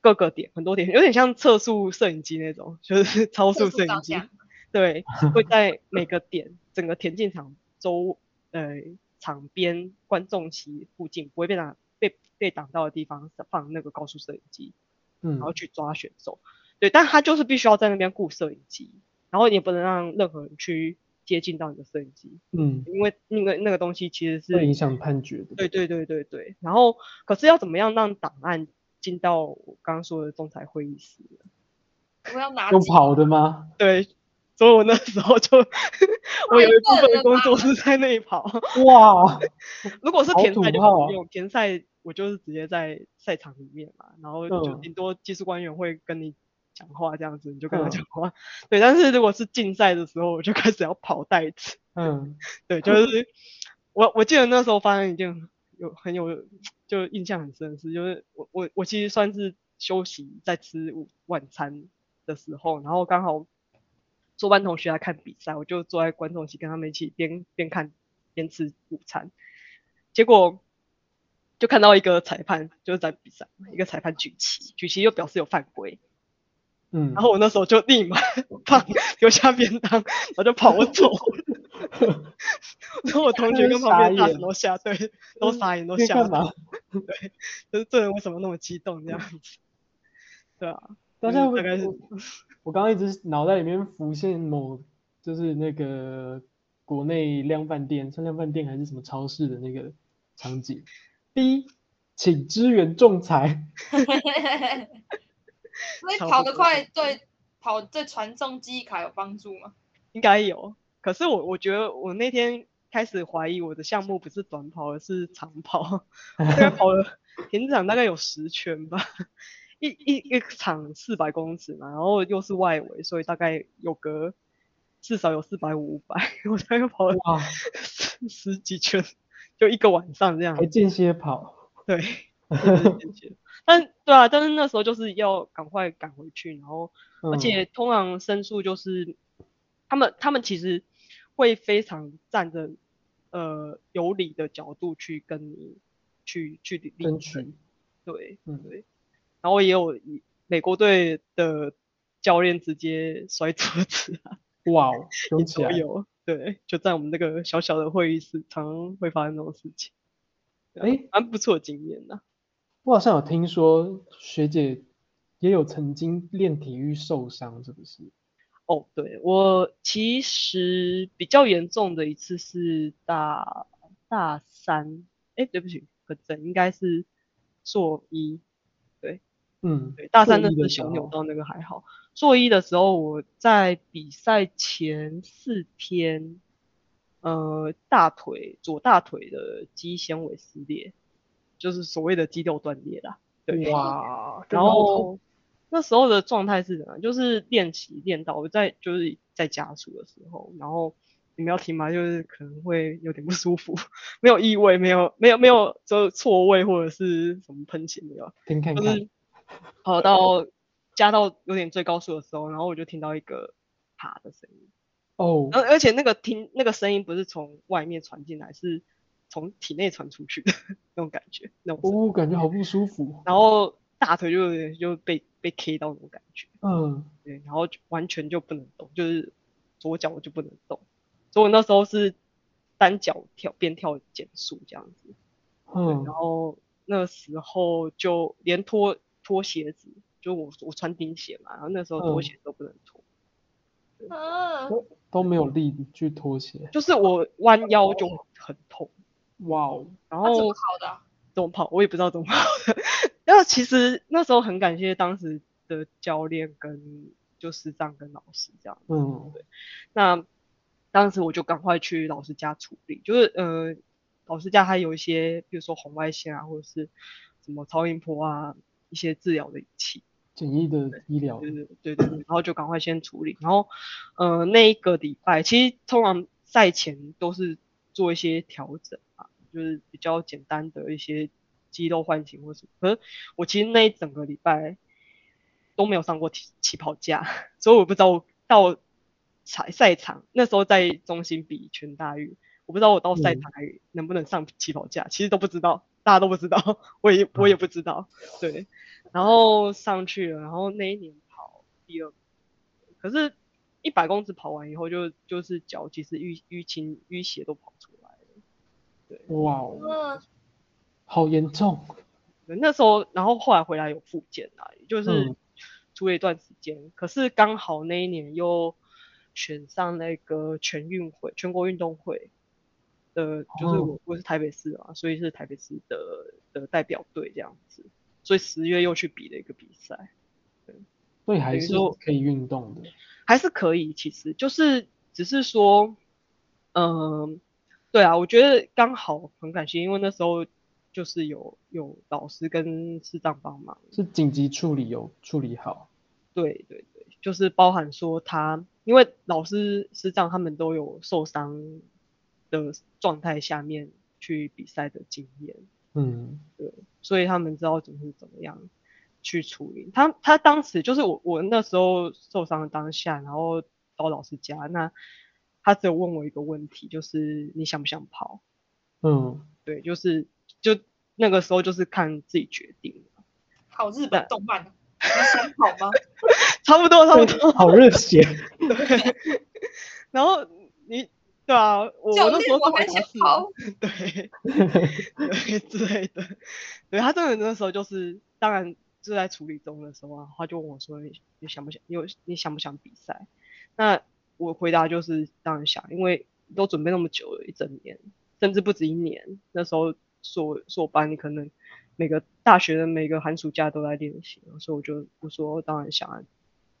各个点很多点，有点像测速摄影机那种，就是 超速摄影机，对，会在每个点整个田径场周呃场边观众席附近不会被挡被被挡到的地方放那个高速摄影机，嗯，然后去抓选手。对，但他就是必须要在那边雇摄影机，然后你也不能让任何人去接近到你的摄影机，嗯，因为那个那个东西其实是会影响判决的。对对对对对。然后，可是要怎么样让档案进到我刚刚说的仲裁会议室？我要拿用跑的吗？对，所以我那时候就 我有一部分的工作是在那里跑。哇，如果是田赛就不用，田赛我就是直接在赛场里面嘛，然后就顶多技术官员会跟你。讲话这样子，你就跟他讲话。嗯、对，但是如果是竞赛的时候，我就开始要跑带子。嗯，对，就是我我记得那时候发生一件有很有就印象很深的事，就是我我我其实算是休息在吃午晚餐的时候，然后刚好坐班同学来看比赛，我就坐在观众席跟他们一起边边看边吃午餐，结果就看到一个裁判就是在比赛，一个裁判举旗，举旗又表示有犯规。嗯，然后我那时候就立马 放 留下便当，我就跑走。然后我同学跟旁边大人都吓，对，都傻眼，都吓到。对，就是这人为什么那么激动这样子？对啊，大家大概是我刚刚一直脑袋里面浮现某就是那个国内量贩店，是量贩店还是什么超市的那个场景。第一，请支援仲裁。所以跑得快对跑对传送记忆卡有帮助吗？应该有，可是我我觉得我那天开始怀疑我的项目不是短跑，而是长跑。我大概跑了田径场大概有十圈吧，一一一场四百公尺嘛，然后又是外围，所以大概有个至少有四百五五百，我大概跑了十十几圈，就一个晚上这样。还间歇跑，对。但对啊，但是那时候就是要赶快赶回去，然后而且通常申诉就是他们他们其实会非常站着呃有理的角度去跟你去去争取，对，嗯对，然后也有美国队的教练直接摔桌子啊，哇，也有，对，就在我们那个小小的会议室，常常会发生这种事情，哎，蛮不错的经验呐。我好像有听说学姐也有曾经练体育受伤，是不是？哦，对，我其实比较严重的一次是大大三，哎，对不起，可能应该是硕一，对，嗯，对，大三那时候小扭到那个还好，硕一的时候我在比赛前四天，呃，大腿左大腿的肌纤维撕裂。就是所谓的肌肉断裂啦，对哇，然后那时候的状态是怎样？就是练习练到我在就是在加速的时候，然后你们要听吗？就是可能会有点不舒服，没有异味，没有没有没有就错位或者是什么喷气没有，听看看，就是跑到加到有点最高速的时候，然后我就听到一个啪的声音。哦，而而且那个听那个声音不是从外面传进来，是从体内传出去的那种感觉，那种哦，感觉好不舒服。然后大腿就有点就被被 K 到那种感觉。嗯，对，然后就完全就不能动，就是左脚我就不能动，所以我那时候是单脚跳边跳减速这样子。嗯，然后那时候就连脱脱鞋子，就我我穿钉鞋嘛，然后那时候拖鞋都不能脱。嗯。都没有力去脱鞋，就是我弯腰就很痛，哇哦！然后怎么跑的？怎么跑？我也不知道怎么跑的。然后其实那时候很感谢当时的教练跟就师长跟老师这样，嗯，对。那当时我就赶快去老师家处理，就是呃，老师家还有一些，比如说红外线啊，或者是什么超音波啊，一些治疗的仪器。简易的医疗，对对对对，然后就赶快先处理，然后呃那一个礼拜，其实通常赛前都是做一些调整啊，就是比较简单的一些肌肉唤醒或什么。可是我其实那一整个礼拜都没有上过起起跑架，所以我不知道到赛赛场那时候在中心比全大运，我不知道我到赛场还能不能上起跑架，嗯、其实都不知道，大家都不知道，我也我也不知道，嗯、对。然后上去了，然后那一年跑第二，可是，一百公尺跑完以后就就是脚其实淤淤青淤血都跑出来了，对，哇哦，好严重。那时候，然后后来回来有复健啦，就是住了一段时间，嗯、可是刚好那一年又选上那个全运会全国运动会的，就是我我是台北市嘛，所以是台北市的的代表队这样子。所以十月又去比了一个比赛，对，所以还是可以运动的，还是可以，其实就是只是说，嗯、呃，对啊，我觉得刚好很感谢，因为那时候就是有有老师跟师长帮忙，是紧急处理有处理好，对对对，就是包含说他，因为老师师长他们都有受伤的状态下面去比赛的经验。嗯，对，所以他们知道怎么是怎么样去处理。他他当时就是我我那时候受伤的当下，然后到老师家，那他只有问我一个问题，就是你想不想跑？嗯，对，就是就那个时候就是看自己决定。好日本动漫，你想跑吗？差不多差不多，好热血。对，然后你。对啊，我我那时候还想跑，对，对之类的。对，他真的那时候就是，当然就在处理中的时候啊，他就问我说：“你你想不想？你有你想不想比赛？”那我回答就是当然想，因为都准备那么久了，一整年，甚至不止一年。那时候硕硕班，你可能每个大学的每个寒暑假都在练习，所以我就我说当然想啊，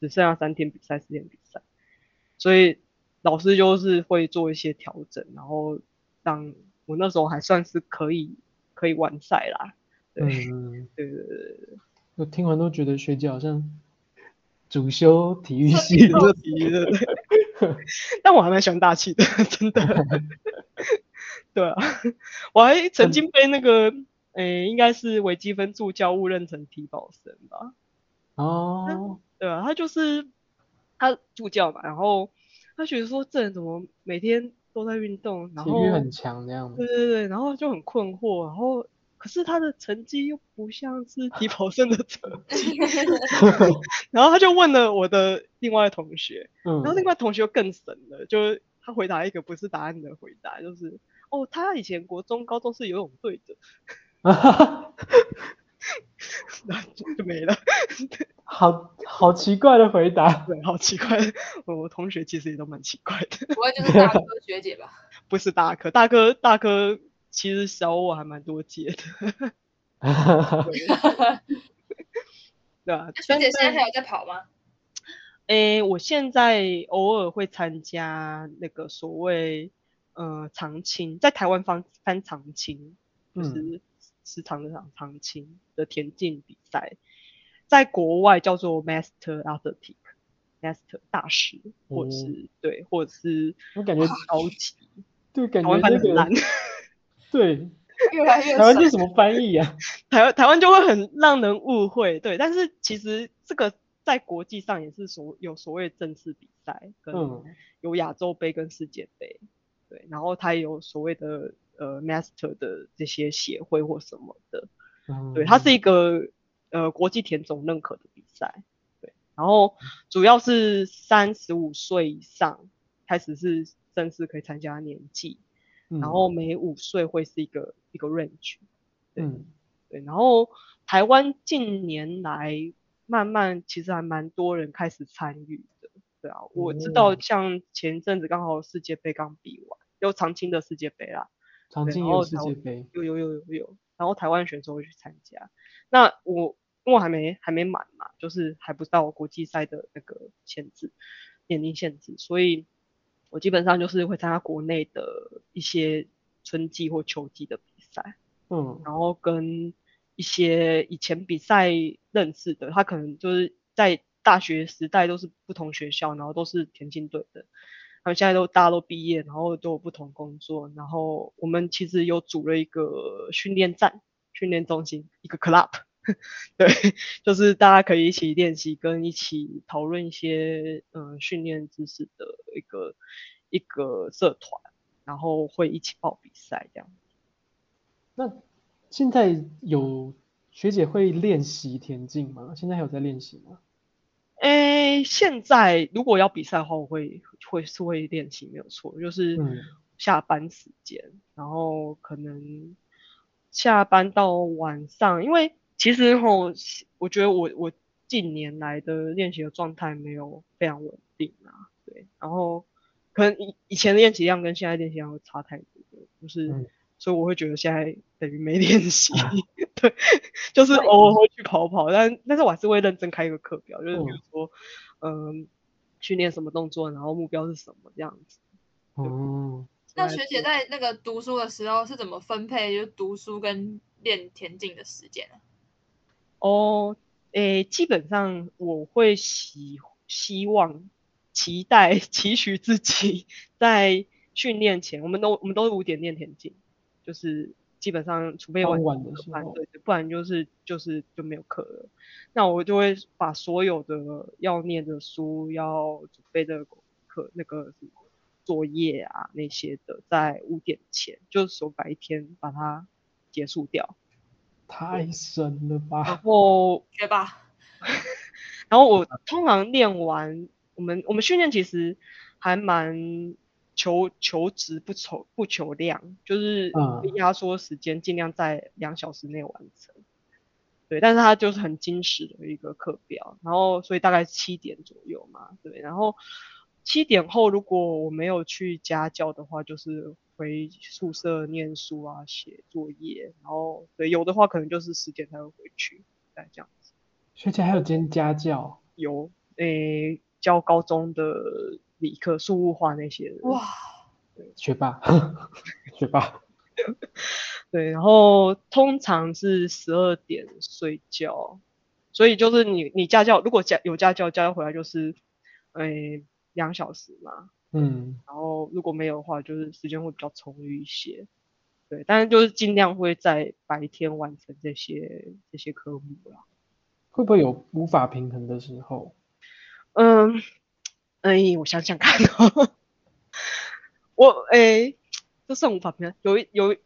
只剩下三天比赛，四天比赛，所以。老师就是会做一些调整，然后让我那时候还算是可以可以完赛啦。对，嗯，对对对对。我听完都觉得学姐好像主修体育系的体育的，但我还蛮喜欢大气的，真的。对啊，我还曾经被那个诶、欸，应该是微积分助教误认成体保生吧。哦。对啊，他就是他助教嘛，然后。他觉得说这人怎么每天都在运动，然后体育很强这样子。对对对，然后就很困惑，然后可是他的成绩又不像是体保生的成绩，然后他就问了我的另外同学，嗯、然后另外同学又更神了，就是他回答一个不是答案的回答，就是哦，他以前国中、高中是游泳队的。那就没了，好好奇怪的回答，对，好奇怪。我我同学其实也都蛮奇怪的。不会就是大科学姐吧？不是大哥，大哥大科其实小我还蛮多届的。对啊，学姐现在还有在跑吗？诶，我现在偶尔会参加那个所谓呃长青，在台湾翻翻长青，就是。嗯时常的场长青的田径比赛，在国外叫做 Master Athletic，Master 大师，或者是、嗯、对，或者是我感觉超级，对，感觉那个难，对，越来越台湾这什么翻译啊？台湾台湾就会很让人误会，对。但是其实这个在国际上也是所有所谓正式比赛，跟有亚洲杯跟世界杯，对。然后它也有所谓的呃 Master 的这些协会或什么的，嗯、对，它是一个呃国际田总认可的比赛，对。然后主要是三十五岁以上开始是正式可以参加年纪。然后每五岁会是一个一个 range，对、嗯、对，然后台湾近年来慢慢其实还蛮多人开始参与的，对啊，我知道像前阵子刚好世界杯刚比完，有长青的世界杯啦，长青有世界杯，有有有有有，然后台湾选手会去参加，那我因为我还没还没满嘛，就是还不到国际赛的那个限制年龄限制，所以。我基本上就是会参加国内的一些春季或秋季的比赛，嗯，然后跟一些以前比赛认识的，他可能就是在大学时代都是不同学校，然后都是田径队的，他们现在都大家都毕业，然后都有不同工作，然后我们其实有组了一个训练站、训练中心，一个 club。对，就是大家可以一起练习，跟一起讨论一些嗯训练知识的一个一个社团，然后会一起报比赛这样。那现在有学姐会练习田径吗？现在还有在练习吗？诶，现在如果要比赛的话，我会会是会练习，没有错，就是下班时间，嗯、然后可能下班到晚上，因为。其实吼，我觉得我我近年来的练习的状态没有非常稳定啊，对，然后可能以以前的练习量跟现在练习量会差太多，就是、嗯、所以我会觉得现在等于没练习，啊、对，就是偶尔会去跑跑，但但是我还是会认真开一个课表，就是比如说，嗯，训练什么动作，然后目标是什么这样子。哦，那学姐在那个读书的时候是怎么分配，就是读书跟练田径的时间呢？哦，诶，基本上我会希希望、期待、期许自己在训练前，我们都我们都是五点练田径，就是基本上除非晚晚的时候，对，不然就是就是就没有课了。那我就会把所有的要念的书、要准备的课、那个什么作业啊那些的，在五点前，就是说白天把它结束掉。太神了吧！然后 学吧，然后我通常练完，我们我们训练其实还蛮求求质不求不求量，就是压缩时间，尽量在两小时内完成。嗯、对，但是它就是很精实的一个课表，然后所以大概七点左右嘛，对，然后七点后如果我没有去家教的话，就是。回宿舍念书啊，写作业，然后对，有的话可能就是十点才会回去，再这样子。学姐还有兼家教？有，诶、欸，教高中的理科、数物化那些的。哇，对，学霸，学霸。对，然后通常是十二点睡觉，所以就是你你家教如果家有家教，家教回来就是，诶、欸，两小时嘛。嗯，然后如果没有的话，就是时间会比较充裕一些，对，但是就是尽量会在白天完成这些这些科目啦。会不会有无法平衡的时候？嗯，哎，我想想看哦，我哎，这算无法平衡。有一有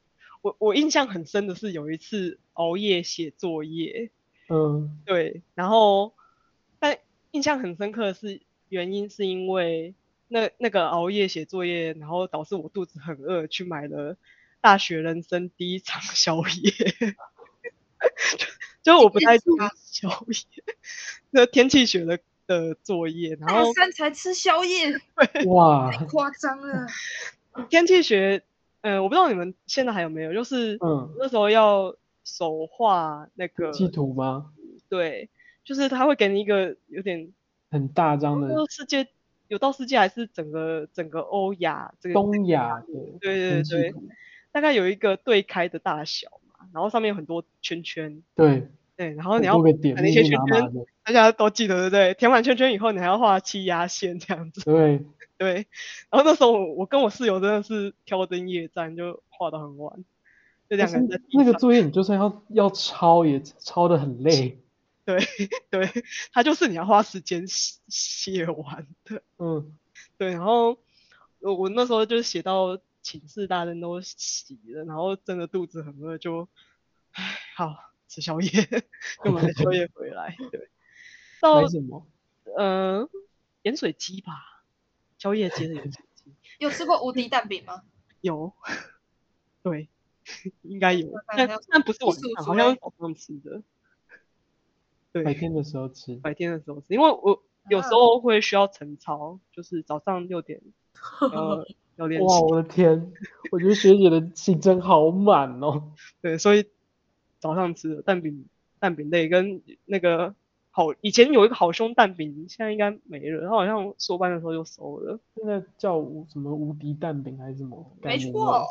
我我印象很深的是有一次熬夜写作业，嗯，对，然后但印象很深刻的是原因是因为。那那个熬夜写作业，然后导致我肚子很饿，去买了大学人生第一场宵 夜，就，就我不太吃宵夜，那天气学的的作业，然后大三才吃宵夜，哇，太夸张了。天气学，嗯、呃，我不知道你们现在还有没有，就是嗯，那时候要手画那个地图吗？对，就是他会给你一个有点很大张的世界。有到世界还是整个整个欧亚这个东亚的，对对对，大概有一个对开的大小嘛，然后上面有很多圈圈，对对，然后你要把那些圈圈，大家都记得对不对？填完圈圈以后，你还要画气压线这样子，对对，然后那时候我跟我室友真的是挑灯夜战，就画到很晚，就两个人在那个作业你就算要要抄也抄的很累。对 对，它就是你要花时间写写完的。嗯，对，然后我我那时候就写到寝室大家都洗了，然后真的肚子很饿，就唉，好吃宵夜，就买宵夜回来。对，到什么？嗯、呃，盐水鸡吧，宵夜街的盐水鸡。有吃过无敌蛋饼吗？有，对，应该有，但但不是晚上，好像早上吃的。对，白天的时候吃，白天的时候吃，因为我有时候会需要晨操，啊、就是早上六点，呃，要练。哇，我的天，我觉得学姐的行程好满哦。对，所以早上吃的蛋饼、蛋饼类跟那个好，以前有一个好兄蛋饼，现在应该没了，他好像收班的时候就收了。现在叫什么无敌蛋饼还是什么？没错。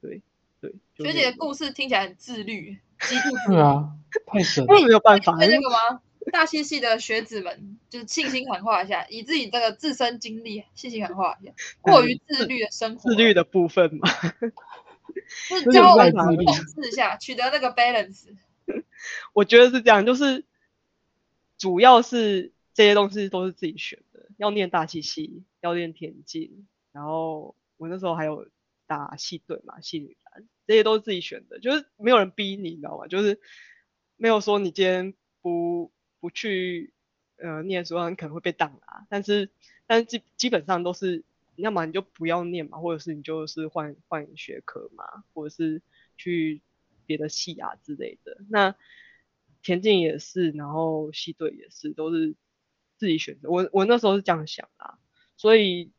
对对，学姐的故事听起来很自律。对啊，太神了，没有办法。那个吗？大气系的学子们，就是信心喊话一下，以自己这个自身经历，信心喊话一下。过于自律的生活，自律的部分嘛，就是教我们控制一下，取得那个 balance。我觉得是这样，就是主要是这些东西都是自己选的，要念大气系，要练田径，然后我那时候还有打戏队嘛，系女。这些都是自己选的，就是没有人逼你，你知道吗？就是没有说你今天不不去呃念书，你可能会被挡啊。但是但是基基本上都是，要么你就不要念嘛，或者是你就是换换学科嘛，或者是去别的系啊之类的。那田径也是，然后系队也是，都是自己选择。我我那时候是这样想啊，所以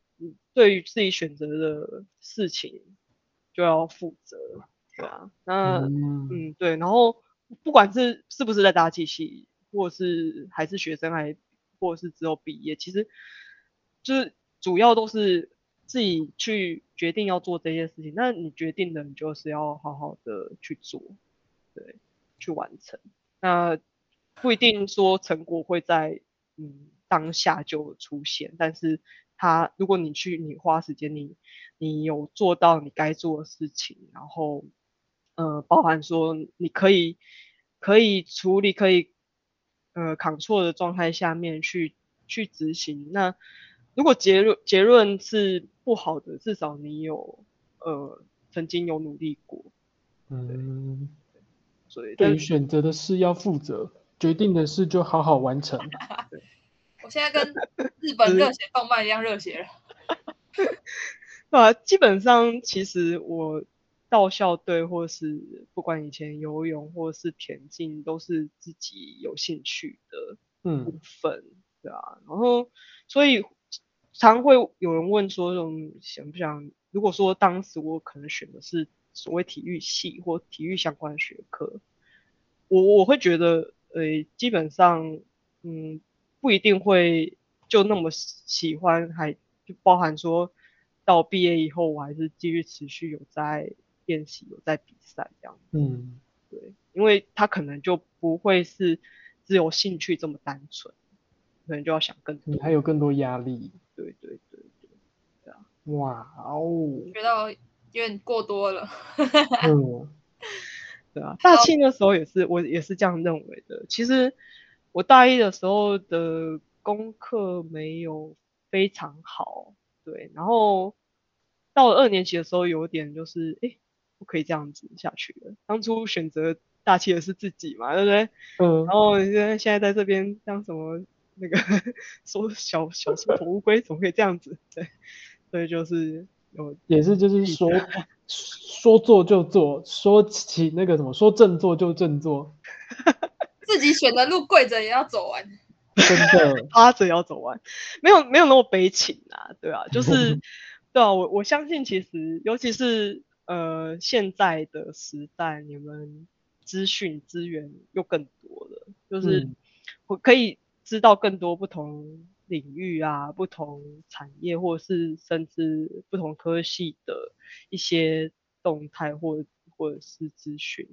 对于自己选择的事情。就要负责，对啊，那嗯，嗯对，然后不管是是不是在大气系，或是还是学生，还或者是之后毕业，其实就是主要都是自己去决定要做这些事情。那你决定的，你就是要好好的去做，对，去完成。那不一定说成果会在嗯当下就出现，但是。他，如果你去，你花时间，你你有做到你该做的事情，然后，呃，包含说你可以可以处理，可以呃抗挫的状态下面去去执行。那如果结论结论是不好的，至少你有呃曾经有努力过。嗯，所以对于选择的事要负责，决定的事就好好完成。对。我现在跟日本热血动漫一样热血了。啊，基本上其实我到校队或是不管以前游泳或是田径，都是自己有兴趣的部分，嗯、对啊。然后所以常会有人问说，这种想不想？如果说当时我可能选的是所谓体育系或体育相关学科，我我会觉得，呃，基本上，嗯。不一定会就那么喜欢，还就包含说到毕业以后，我还是继续持续有在练习，有在比赛这样。嗯，对，因为他可能就不会是只有兴趣这么单纯，可能就要想更多，你还有更多压力。对对对对，对啊。哇哦，觉得有点过多了。嗯，对啊，大庆的时候也是，我也是这样认为的。其实。我大一的时候的功课没有非常好，对，然后到了二年级的时候，有点就是，哎，不可以这样子下去了。当初选择大气的是自己嘛，对不对？嗯。然后现在现在在这边当什么那个 说小小缩头乌龟，怎么可以这样子？对，所以就是有也是就是说 说做就做，说起那个什么说正做就正做。自己选的路，跪着也要走完，真的趴着也要走完，没有没有那么悲情啊，对啊，就是 对啊，我我相信其实，尤其是呃现在的时代，你们资讯资源又更多了，就是我可以知道更多不同领域啊、不同产业，或者是甚至不同科系的一些动态或或者是资讯。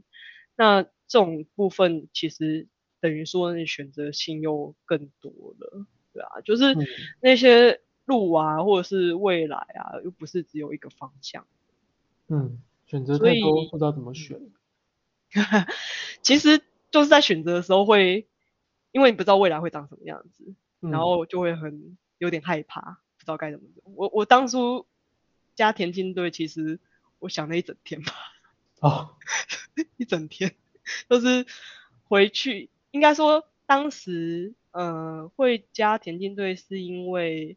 那这种部分其实等于说你选择性又更多了，对啊，就是那些路啊，或者是未来啊，又不是只有一个方向。嗯，选择太多，不知道怎么选。其实就是在选择的时候会，因为你不知道未来会长什么样子，嗯、然后就会很有点害怕，不知道该怎么做。我我当初加田径队，其实我想了一整天吧。哦，一整天都、就是回去，应该说当时呃会加田径队，是因为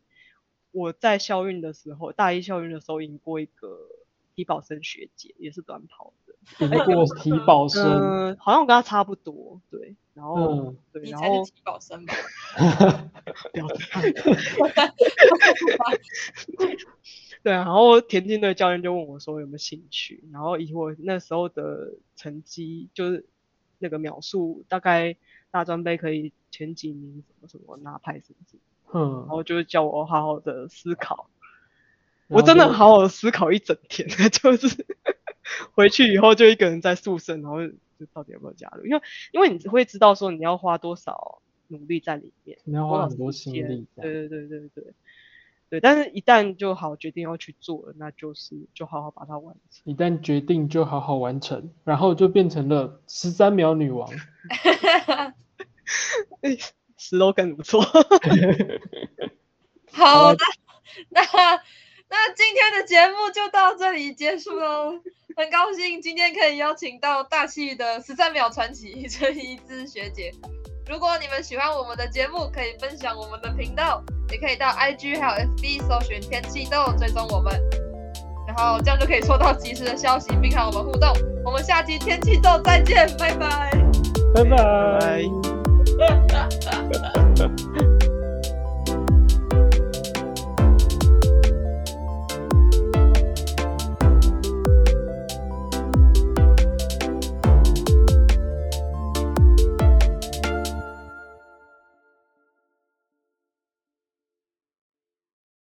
我在校运的时候，大一校运的时候赢过一个体保生学姐，也是短跑。赢过体保生，嗯，好像我跟他差不多，对，然后，嗯、对，然后体保生吧，不要这样，对啊，然后田径队教练就问我说有没有兴趣，然后以我那时候的成绩，就是那个秒数，大概大专杯可以前几名，什么什么拿牌什么什么，嗯，然后就叫我好好的思考，我真的好好的思考一整天，就是。回去以后就一个人在宿舍，然后就到底要不要加入？因为因为你会知道说你要花多少努力在里面，你要花很多心力。对对对对对对，但是一旦就好决定要去做了，那就是就好好把它完成。一旦决定就好好完成，然后就变成了十三秒女王。哎，slogan 不错。好的，那那今天的节目就到这里结束喽。很高兴今天可以邀请到大气的十三秒传奇 陈怡之学姐。如果你们喜欢我们的节目，可以分享我们的频道，也可以到 IG 还有 FB 搜寻天气豆追踪我们，然后这样就可以收到及时的消息，并和我们互动。我们下期天气豆再见，拜拜，拜拜。